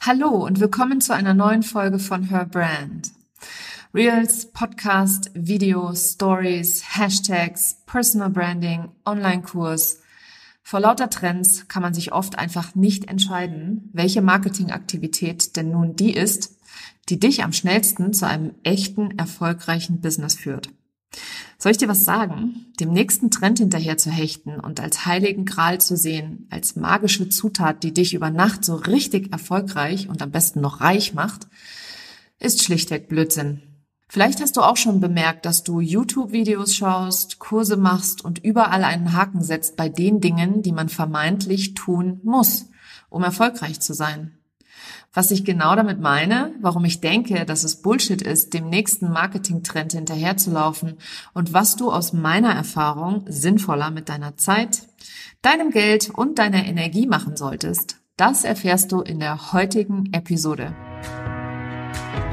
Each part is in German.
Hallo und willkommen zu einer neuen Folge von Her Brand. Reels, Podcast, Videos, Stories, Hashtags, Personal Branding, Online-Kurs. Vor lauter Trends kann man sich oft einfach nicht entscheiden, welche Marketingaktivität denn nun die ist, die dich am schnellsten zu einem echten, erfolgreichen Business führt. Soll ich dir was sagen? Dem nächsten Trend hinterher zu hechten und als heiligen Gral zu sehen, als magische Zutat, die dich über Nacht so richtig erfolgreich und am besten noch reich macht, ist schlichtweg Blödsinn. Vielleicht hast du auch schon bemerkt, dass du YouTube-Videos schaust, Kurse machst und überall einen Haken setzt bei den Dingen, die man vermeintlich tun muss, um erfolgreich zu sein. Was ich genau damit meine, warum ich denke, dass es Bullshit ist, dem nächsten Marketingtrend hinterherzulaufen und was du aus meiner Erfahrung sinnvoller mit deiner Zeit, deinem Geld und deiner Energie machen solltest, das erfährst du in der heutigen Episode.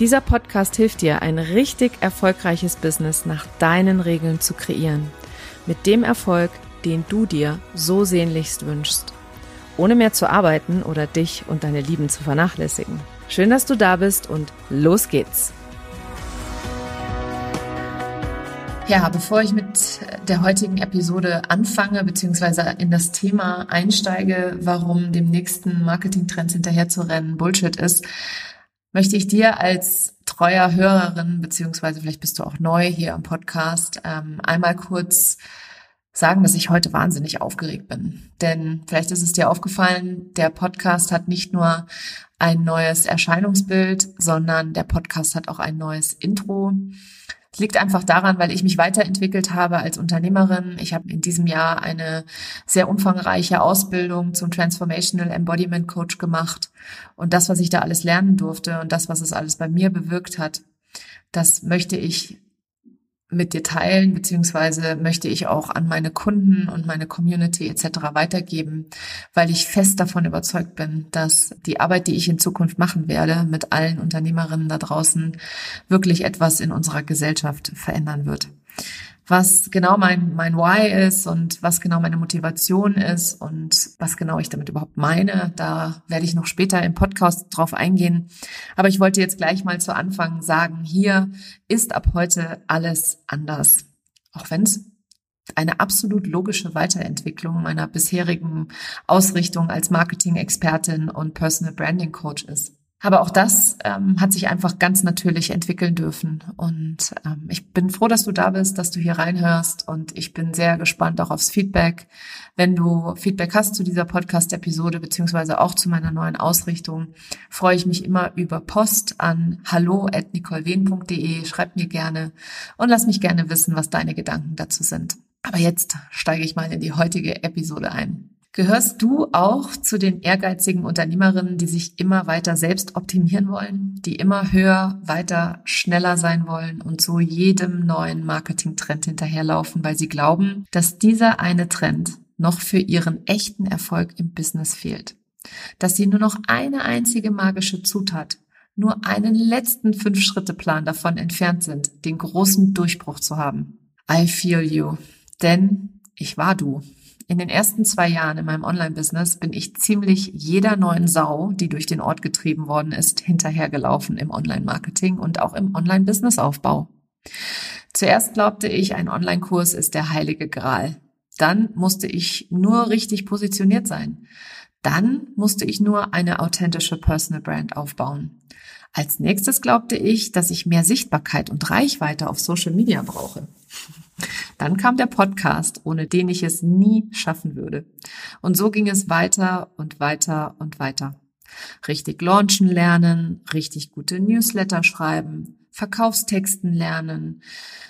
Dieser Podcast hilft dir, ein richtig erfolgreiches Business nach deinen Regeln zu kreieren. Mit dem Erfolg, den du dir so sehnlichst wünschst. Ohne mehr zu arbeiten oder dich und deine Lieben zu vernachlässigen. Schön, dass du da bist und los geht's. Ja, bevor ich mit der heutigen Episode anfange, beziehungsweise in das Thema einsteige, warum dem nächsten Marketingtrend hinterher zu rennen Bullshit ist, möchte ich dir als treuer Hörerin, beziehungsweise vielleicht bist du auch neu hier am Podcast, ähm, einmal kurz sagen, dass ich heute wahnsinnig aufgeregt bin. Denn vielleicht ist es dir aufgefallen, der Podcast hat nicht nur ein neues Erscheinungsbild, sondern der Podcast hat auch ein neues Intro. Es liegt einfach daran, weil ich mich weiterentwickelt habe als Unternehmerin. Ich habe in diesem Jahr eine sehr umfangreiche Ausbildung zum Transformational Embodiment Coach gemacht. Und das, was ich da alles lernen durfte und das, was es alles bei mir bewirkt hat, das möchte ich mit dir teilen, beziehungsweise möchte ich auch an meine Kunden und meine Community etc. weitergeben, weil ich fest davon überzeugt bin, dass die Arbeit, die ich in Zukunft machen werde, mit allen Unternehmerinnen da draußen wirklich etwas in unserer Gesellschaft verändern wird was genau mein, mein Why ist und was genau meine Motivation ist und was genau ich damit überhaupt meine. Da werde ich noch später im Podcast drauf eingehen. Aber ich wollte jetzt gleich mal zu Anfang sagen, hier ist ab heute alles anders. Auch wenn es eine absolut logische Weiterentwicklung meiner bisherigen Ausrichtung als Marketing-Expertin und Personal Branding Coach ist. Aber auch das ähm, hat sich einfach ganz natürlich entwickeln dürfen. Und ähm, ich bin froh, dass du da bist, dass du hier reinhörst. Und ich bin sehr gespannt auch aufs Feedback. Wenn du Feedback hast zu dieser Podcast-Episode, beziehungsweise auch zu meiner neuen Ausrichtung, freue ich mich immer über Post an hallo.nicolewehn.de. Schreib mir gerne und lass mich gerne wissen, was deine Gedanken dazu sind. Aber jetzt steige ich mal in die heutige Episode ein. Gehörst du auch zu den ehrgeizigen Unternehmerinnen, die sich immer weiter selbst optimieren wollen, die immer höher, weiter, schneller sein wollen und so jedem neuen Marketingtrend hinterherlaufen, weil sie glauben, dass dieser eine Trend noch für ihren echten Erfolg im Business fehlt? Dass sie nur noch eine einzige magische Zutat, nur einen letzten Fünf-Schritte-Plan davon entfernt sind, den großen Durchbruch zu haben. I feel you. Denn ich war du. In den ersten zwei Jahren in meinem Online-Business bin ich ziemlich jeder neuen Sau, die durch den Ort getrieben worden ist, hinterhergelaufen im Online-Marketing und auch im Online-Business-Aufbau. Zuerst glaubte ich, ein Online-Kurs ist der heilige Gral. Dann musste ich nur richtig positioniert sein. Dann musste ich nur eine authentische Personal Brand aufbauen. Als nächstes glaubte ich, dass ich mehr Sichtbarkeit und Reichweite auf Social Media brauche. Dann kam der Podcast, ohne den ich es nie schaffen würde. Und so ging es weiter und weiter und weiter. Richtig launchen lernen, richtig gute Newsletter schreiben, Verkaufstexten lernen.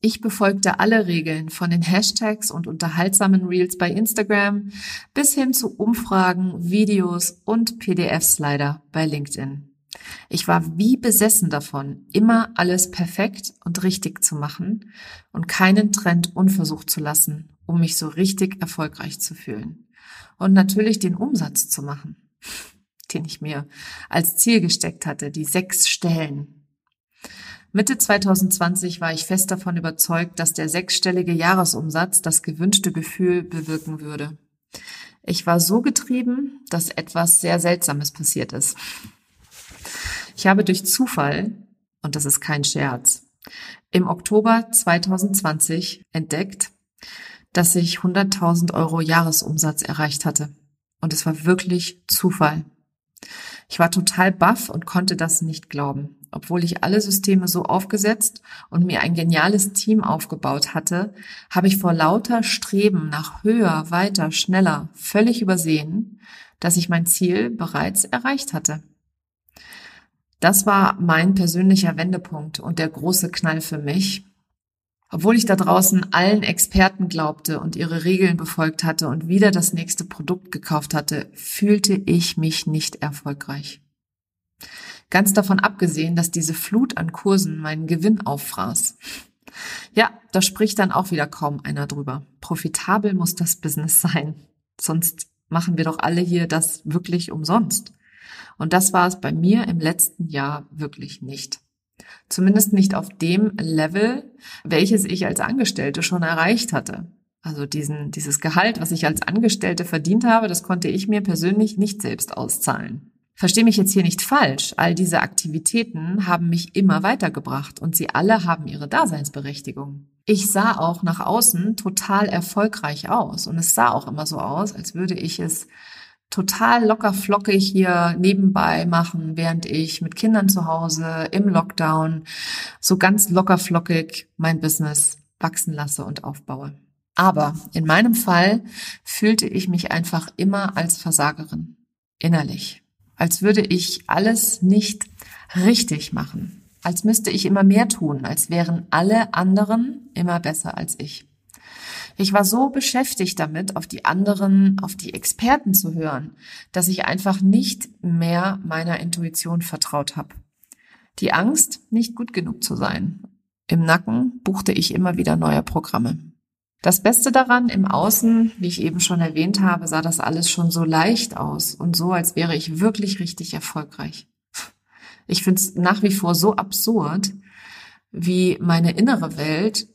Ich befolgte alle Regeln von den Hashtags und unterhaltsamen Reels bei Instagram bis hin zu Umfragen, Videos und PDF-Slider bei LinkedIn. Ich war wie besessen davon, immer alles perfekt und richtig zu machen und keinen Trend unversucht zu lassen, um mich so richtig erfolgreich zu fühlen. Und natürlich den Umsatz zu machen, den ich mir als Ziel gesteckt hatte, die sechs Stellen. Mitte 2020 war ich fest davon überzeugt, dass der sechsstellige Jahresumsatz das gewünschte Gefühl bewirken würde. Ich war so getrieben, dass etwas sehr Seltsames passiert ist. Ich habe durch Zufall, und das ist kein Scherz, im Oktober 2020 entdeckt, dass ich 100.000 Euro Jahresumsatz erreicht hatte. Und es war wirklich Zufall. Ich war total baff und konnte das nicht glauben. Obwohl ich alle Systeme so aufgesetzt und mir ein geniales Team aufgebaut hatte, habe ich vor lauter Streben nach höher, weiter, schneller völlig übersehen, dass ich mein Ziel bereits erreicht hatte. Das war mein persönlicher Wendepunkt und der große Knall für mich. Obwohl ich da draußen allen Experten glaubte und ihre Regeln befolgt hatte und wieder das nächste Produkt gekauft hatte, fühlte ich mich nicht erfolgreich. Ganz davon abgesehen, dass diese Flut an Kursen meinen Gewinn auffraß. Ja, da spricht dann auch wieder kaum einer drüber. Profitabel muss das Business sein. Sonst machen wir doch alle hier das wirklich umsonst. Und das war es bei mir im letzten Jahr wirklich nicht. Zumindest nicht auf dem Level, welches ich als Angestellte schon erreicht hatte. Also diesen, dieses Gehalt, was ich als Angestellte verdient habe, das konnte ich mir persönlich nicht selbst auszahlen. Verstehe mich jetzt hier nicht falsch. All diese Aktivitäten haben mich immer weitergebracht und sie alle haben ihre Daseinsberechtigung. Ich sah auch nach außen total erfolgreich aus und es sah auch immer so aus, als würde ich es total locker flockig hier nebenbei machen, während ich mit Kindern zu Hause im Lockdown so ganz locker flockig mein Business wachsen lasse und aufbaue. Aber in meinem Fall fühlte ich mich einfach immer als Versagerin, innerlich, als würde ich alles nicht richtig machen, als müsste ich immer mehr tun, als wären alle anderen immer besser als ich. Ich war so beschäftigt damit, auf die anderen, auf die Experten zu hören, dass ich einfach nicht mehr meiner Intuition vertraut habe. Die Angst, nicht gut genug zu sein. Im Nacken buchte ich immer wieder neue Programme. Das Beste daran, im Außen, wie ich eben schon erwähnt habe, sah das alles schon so leicht aus und so, als wäre ich wirklich richtig erfolgreich. Ich finde es nach wie vor so absurd, wie meine innere Welt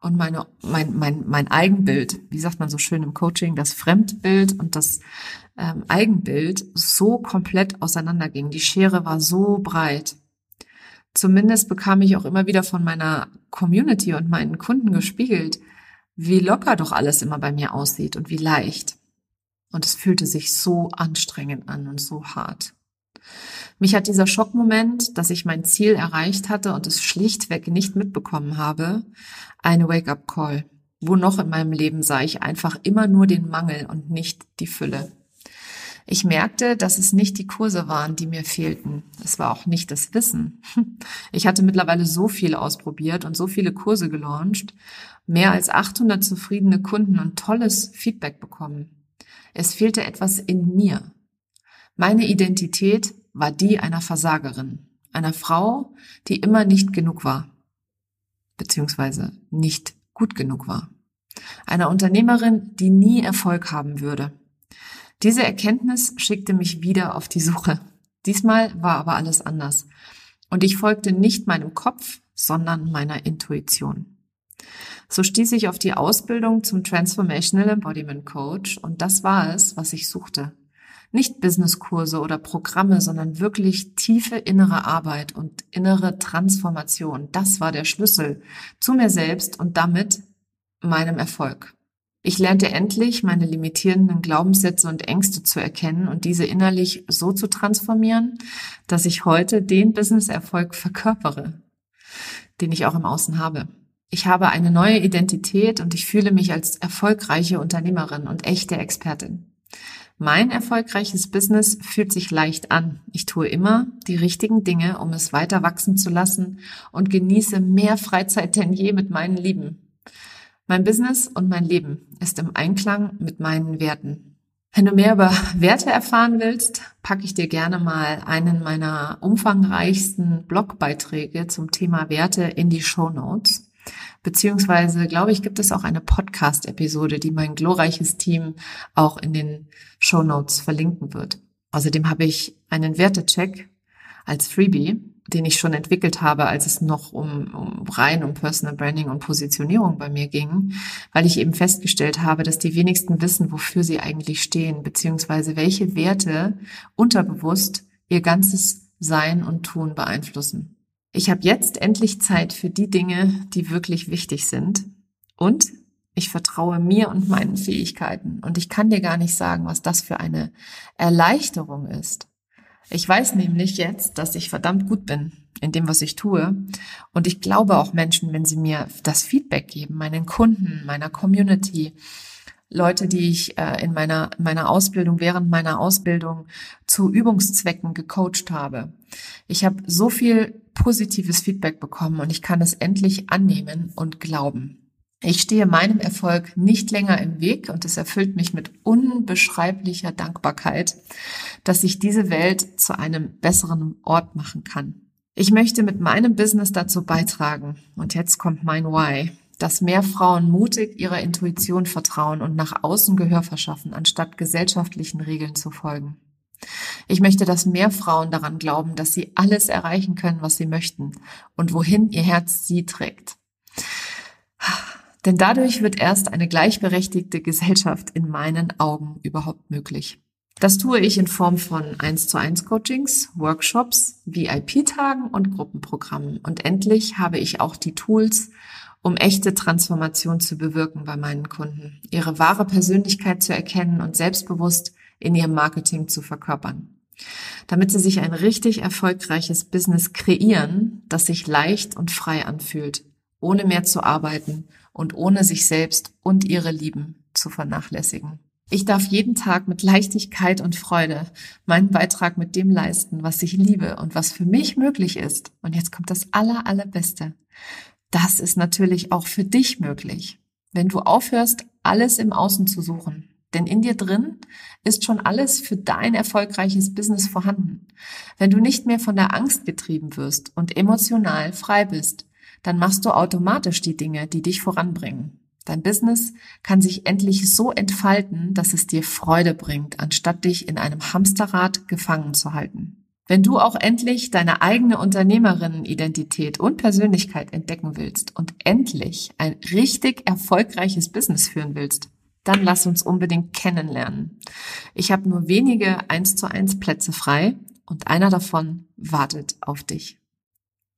und meine, mein, mein, mein Eigenbild, wie sagt man so schön im Coaching, das Fremdbild und das ähm, Eigenbild so komplett auseinanderging. Die Schere war so breit. Zumindest bekam ich auch immer wieder von meiner Community und meinen Kunden gespiegelt, wie locker doch alles immer bei mir aussieht und wie leicht. Und es fühlte sich so anstrengend an und so hart. Mich hat dieser Schockmoment, dass ich mein Ziel erreicht hatte und es schlichtweg nicht mitbekommen habe, eine Wake-up-Call. Wo noch in meinem Leben sah ich einfach immer nur den Mangel und nicht die Fülle. Ich merkte, dass es nicht die Kurse waren, die mir fehlten. Es war auch nicht das Wissen. Ich hatte mittlerweile so viel ausprobiert und so viele Kurse gelauncht, mehr als 800 zufriedene Kunden und tolles Feedback bekommen. Es fehlte etwas in mir. Meine Identität war die einer Versagerin, einer Frau, die immer nicht genug war, beziehungsweise nicht gut genug war. Einer Unternehmerin, die nie Erfolg haben würde. Diese Erkenntnis schickte mich wieder auf die Suche. Diesmal war aber alles anders. Und ich folgte nicht meinem Kopf, sondern meiner Intuition. So stieß ich auf die Ausbildung zum Transformational Embodiment Coach und das war es, was ich suchte. Nicht Businesskurse oder Programme, sondern wirklich tiefe innere Arbeit und innere Transformation. Das war der Schlüssel zu mir selbst und damit meinem Erfolg. Ich lernte endlich, meine limitierenden Glaubenssätze und Ängste zu erkennen und diese innerlich so zu transformieren, dass ich heute den Businesserfolg verkörpere, den ich auch im Außen habe. Ich habe eine neue Identität und ich fühle mich als erfolgreiche Unternehmerin und echte Expertin. Mein erfolgreiches Business fühlt sich leicht an. Ich tue immer die richtigen Dinge, um es weiter wachsen zu lassen und genieße mehr Freizeit denn je mit meinen Lieben. Mein Business und mein Leben ist im Einklang mit meinen Werten. Wenn du mehr über Werte erfahren willst, packe ich dir gerne mal einen meiner umfangreichsten Blogbeiträge zum Thema Werte in die Show Notes. Beziehungsweise, glaube ich, gibt es auch eine Podcast-Episode, die mein glorreiches Team auch in den Show Notes verlinken wird. Außerdem habe ich einen Wertecheck als Freebie, den ich schon entwickelt habe, als es noch um, um rein um Personal Branding und Positionierung bei mir ging, weil ich eben festgestellt habe, dass die wenigsten wissen, wofür sie eigentlich stehen, beziehungsweise welche Werte unterbewusst ihr ganzes Sein und Tun beeinflussen. Ich habe jetzt endlich Zeit für die Dinge, die wirklich wichtig sind und ich vertraue mir und meinen Fähigkeiten und ich kann dir gar nicht sagen, was das für eine Erleichterung ist. Ich weiß nämlich jetzt, dass ich verdammt gut bin in dem, was ich tue. Und ich glaube auch Menschen, wenn sie mir das Feedback geben, meinen Kunden, meiner Community, Leute, die ich äh, in meiner, meiner Ausbildung, während meiner Ausbildung zu Übungszwecken gecoacht habe. Ich habe so viel positives Feedback bekommen und ich kann es endlich annehmen und glauben. Ich stehe meinem Erfolg nicht länger im Weg und es erfüllt mich mit unbeschreiblicher Dankbarkeit, dass ich diese Welt zu einem besseren Ort machen kann. Ich möchte mit meinem Business dazu beitragen, und jetzt kommt mein Why, dass mehr Frauen mutig ihrer Intuition vertrauen und nach außen Gehör verschaffen, anstatt gesellschaftlichen Regeln zu folgen. Ich möchte, dass mehr Frauen daran glauben, dass sie alles erreichen können, was sie möchten und wohin ihr Herz sie trägt. Denn dadurch wird erst eine gleichberechtigte Gesellschaft in meinen Augen überhaupt möglich. Das tue ich in Form von 1 zu 1 Coachings, Workshops, VIP-Tagen und Gruppenprogrammen. Und endlich habe ich auch die Tools, um echte Transformation zu bewirken bei meinen Kunden, ihre wahre Persönlichkeit zu erkennen und selbstbewusst in ihrem Marketing zu verkörpern. Damit sie sich ein richtig erfolgreiches Business kreieren, das sich leicht und frei anfühlt, ohne mehr zu arbeiten und ohne sich selbst und ihre Lieben zu vernachlässigen. Ich darf jeden Tag mit Leichtigkeit und Freude meinen Beitrag mit dem leisten, was ich liebe und was für mich möglich ist. Und jetzt kommt das aller, allerbeste. Das ist natürlich auch für dich möglich. Wenn du aufhörst, alles im Außen zu suchen. Denn in dir drin ist schon alles für dein erfolgreiches Business vorhanden. Wenn du nicht mehr von der Angst getrieben wirst und emotional frei bist, dann machst du automatisch die Dinge, die dich voranbringen. Dein Business kann sich endlich so entfalten, dass es dir Freude bringt, anstatt dich in einem Hamsterrad gefangen zu halten. Wenn du auch endlich deine eigene Unternehmerinnenidentität und Persönlichkeit entdecken willst und endlich ein richtig erfolgreiches Business führen willst, dann lass uns unbedingt kennenlernen. Ich habe nur wenige 1 zu 1 Plätze frei und einer davon wartet auf dich.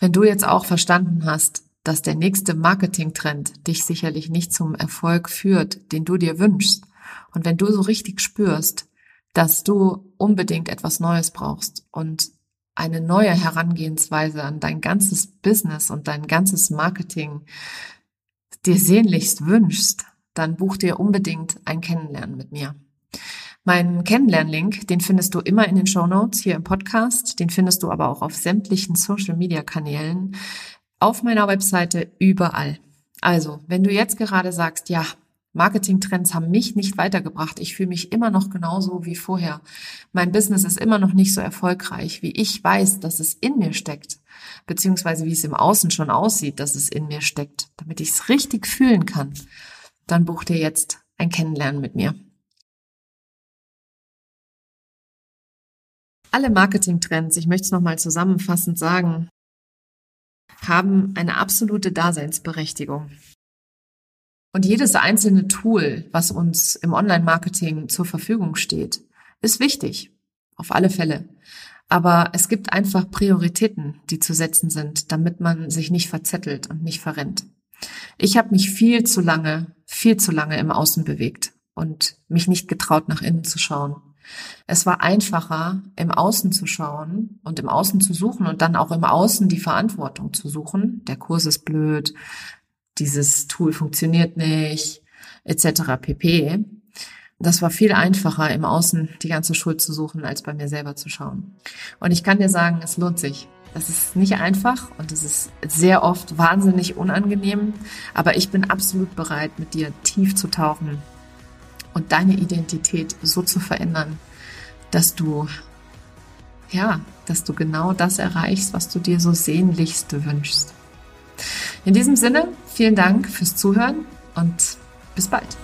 Wenn du jetzt auch verstanden hast, dass der nächste Marketingtrend dich sicherlich nicht zum Erfolg führt, den du dir wünschst, und wenn du so richtig spürst, dass du unbedingt etwas Neues brauchst und eine neue Herangehensweise an dein ganzes Business und dein ganzes Marketing dir sehnlichst wünschst, dann buch dir unbedingt ein Kennenlernen mit mir. Meinen Kennenlern-Link, den findest du immer in den Show Notes hier im Podcast. Den findest du aber auch auf sämtlichen Social Media Kanälen, auf meiner Webseite, überall. Also, wenn du jetzt gerade sagst, ja, Marketingtrends haben mich nicht weitergebracht. Ich fühle mich immer noch genauso wie vorher. Mein Business ist immer noch nicht so erfolgreich, wie ich weiß, dass es in mir steckt, beziehungsweise wie es im Außen schon aussieht, dass es in mir steckt, damit ich es richtig fühlen kann. Dann buch dir jetzt ein Kennenlernen mit mir. Alle Marketingtrends, ich möchte es nochmal zusammenfassend sagen, haben eine absolute Daseinsberechtigung. Und jedes einzelne Tool, was uns im Online-Marketing zur Verfügung steht, ist wichtig. Auf alle Fälle. Aber es gibt einfach Prioritäten, die zu setzen sind, damit man sich nicht verzettelt und nicht verrennt. Ich habe mich viel zu lange, viel zu lange im Außen bewegt und mich nicht getraut, nach innen zu schauen. Es war einfacher, im Außen zu schauen und im Außen zu suchen und dann auch im Außen die Verantwortung zu suchen. Der Kurs ist blöd, dieses Tool funktioniert nicht, etc. pp. Das war viel einfacher, im Außen die ganze Schuld zu suchen, als bei mir selber zu schauen. Und ich kann dir sagen, es lohnt sich. Das ist nicht einfach und es ist sehr oft wahnsinnig unangenehm, aber ich bin absolut bereit, mit dir tief zu tauchen und deine Identität so zu verändern, dass du, ja, dass du genau das erreichst, was du dir so sehnlichst wünschst. In diesem Sinne, vielen Dank fürs Zuhören und bis bald.